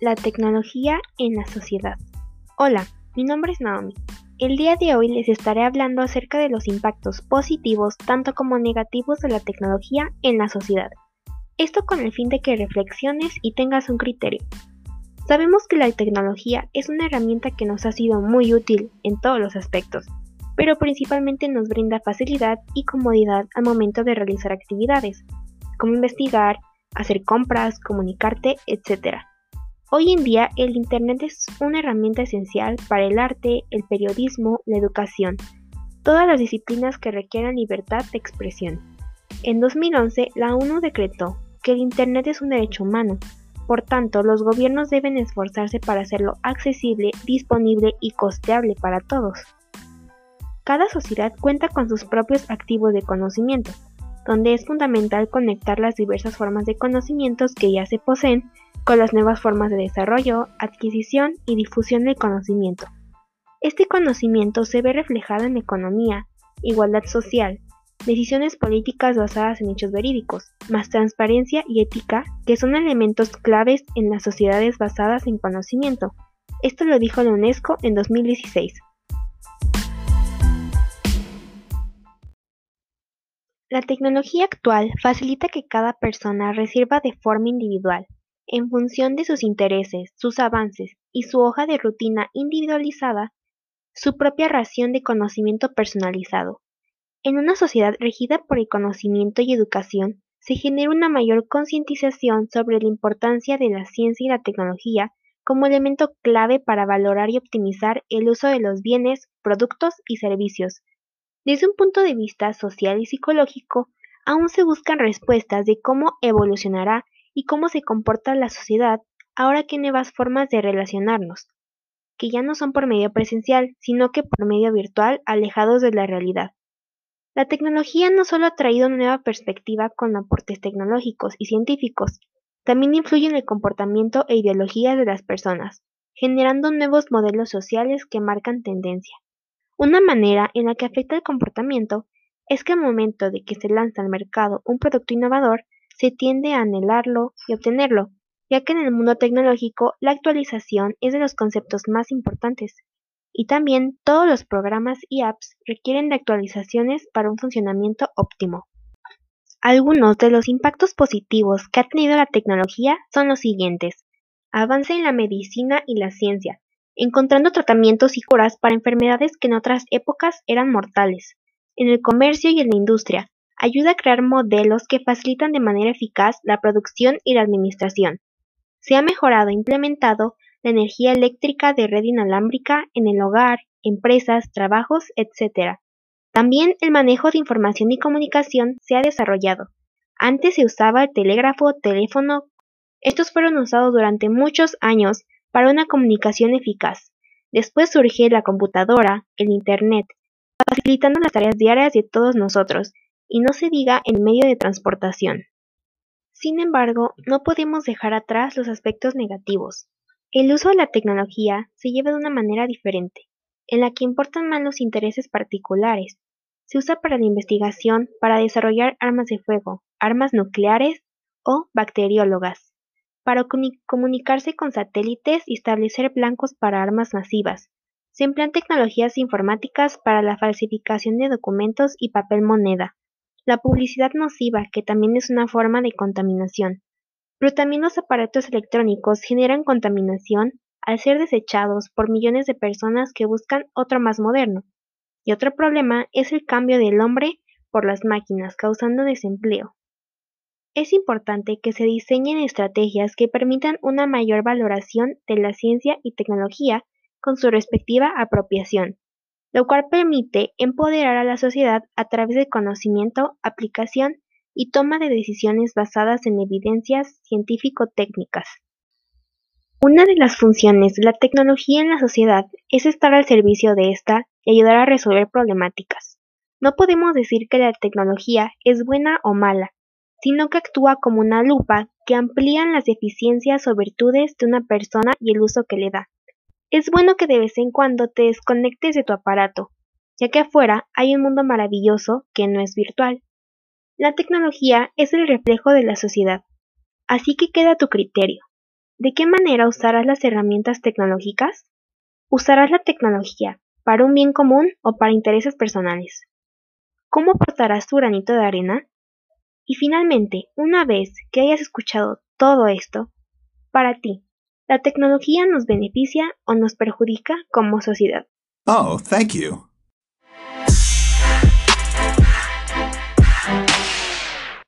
La tecnología en la sociedad. Hola, mi nombre es Naomi. El día de hoy les estaré hablando acerca de los impactos positivos tanto como negativos de la tecnología en la sociedad. Esto con el fin de que reflexiones y tengas un criterio. Sabemos que la tecnología es una herramienta que nos ha sido muy útil en todos los aspectos, pero principalmente nos brinda facilidad y comodidad al momento de realizar actividades, como investigar, hacer compras, comunicarte, etc. Hoy en día el Internet es una herramienta esencial para el arte, el periodismo, la educación, todas las disciplinas que requieran libertad de expresión. En 2011, la ONU decretó que el Internet es un derecho humano, por tanto, los gobiernos deben esforzarse para hacerlo accesible, disponible y costeable para todos. Cada sociedad cuenta con sus propios activos de conocimiento, donde es fundamental conectar las diversas formas de conocimientos que ya se poseen con las nuevas formas de desarrollo, adquisición y difusión del conocimiento. Este conocimiento se ve reflejado en economía, igualdad social, decisiones políticas basadas en hechos verídicos, más transparencia y ética, que son elementos claves en las sociedades basadas en conocimiento. Esto lo dijo la UNESCO en 2016. La tecnología actual facilita que cada persona reciba de forma individual, en función de sus intereses, sus avances y su hoja de rutina individualizada, su propia ración de conocimiento personalizado. En una sociedad regida por el conocimiento y educación, se genera una mayor concientización sobre la importancia de la ciencia y la tecnología como elemento clave para valorar y optimizar el uso de los bienes, productos y servicios, desde un punto de vista social y psicológico, aún se buscan respuestas de cómo evolucionará y cómo se comporta la sociedad ahora que nuevas formas de relacionarnos, que ya no son por medio presencial, sino que por medio virtual alejados de la realidad. La tecnología no solo ha traído una nueva perspectiva con aportes tecnológicos y científicos, también influye en el comportamiento e ideologías de las personas, generando nuevos modelos sociales que marcan tendencia. Una manera en la que afecta el comportamiento es que al momento de que se lanza al mercado un producto innovador, se tiende a anhelarlo y obtenerlo, ya que en el mundo tecnológico la actualización es de los conceptos más importantes. Y también todos los programas y apps requieren de actualizaciones para un funcionamiento óptimo. Algunos de los impactos positivos que ha tenido la tecnología son los siguientes. Avance en la medicina y la ciencia, encontrando tratamientos y curas para enfermedades que en otras épocas eran mortales. En el comercio y en la industria, ayuda a crear modelos que facilitan de manera eficaz la producción y la administración. Se ha mejorado e implementado la energía eléctrica de red inalámbrica en el hogar, empresas, trabajos, etc. También el manejo de información y comunicación se ha desarrollado. Antes se usaba el telégrafo, teléfono. Estos fueron usados durante muchos años para una comunicación eficaz. Después surge la computadora, el Internet, facilitando las tareas diarias de todos nosotros, y no se diga en medio de transportación. Sin embargo, no podemos dejar atrás los aspectos negativos. El uso de la tecnología se lleva de una manera diferente, en la que importan más los intereses particulares. Se usa para la investigación para desarrollar armas de fuego, armas nucleares o bacteriólogas para comunicarse con satélites y establecer blancos para armas masivas. Se emplean tecnologías informáticas para la falsificación de documentos y papel moneda. La publicidad nociva, que también es una forma de contaminación. Pero también los aparatos electrónicos generan contaminación al ser desechados por millones de personas que buscan otro más moderno. Y otro problema es el cambio del hombre por las máquinas, causando desempleo. Es importante que se diseñen estrategias que permitan una mayor valoración de la ciencia y tecnología con su respectiva apropiación, lo cual permite empoderar a la sociedad a través de conocimiento, aplicación y toma de decisiones basadas en evidencias científico-técnicas. Una de las funciones de la tecnología en la sociedad es estar al servicio de esta y ayudar a resolver problemáticas. No podemos decir que la tecnología es buena o mala, sino que actúa como una lupa que amplía las deficiencias o virtudes de una persona y el uso que le da. Es bueno que de vez en cuando te desconectes de tu aparato, ya que afuera hay un mundo maravilloso que no es virtual. La tecnología es el reflejo de la sociedad, así que queda a tu criterio. ¿De qué manera usarás las herramientas tecnológicas? ¿Usarás la tecnología para un bien común o para intereses personales? ¿Cómo aportarás tu granito de arena? Y finalmente, una vez que hayas escuchado todo esto, para ti, ¿la tecnología nos beneficia o nos perjudica como sociedad? Oh, thank you.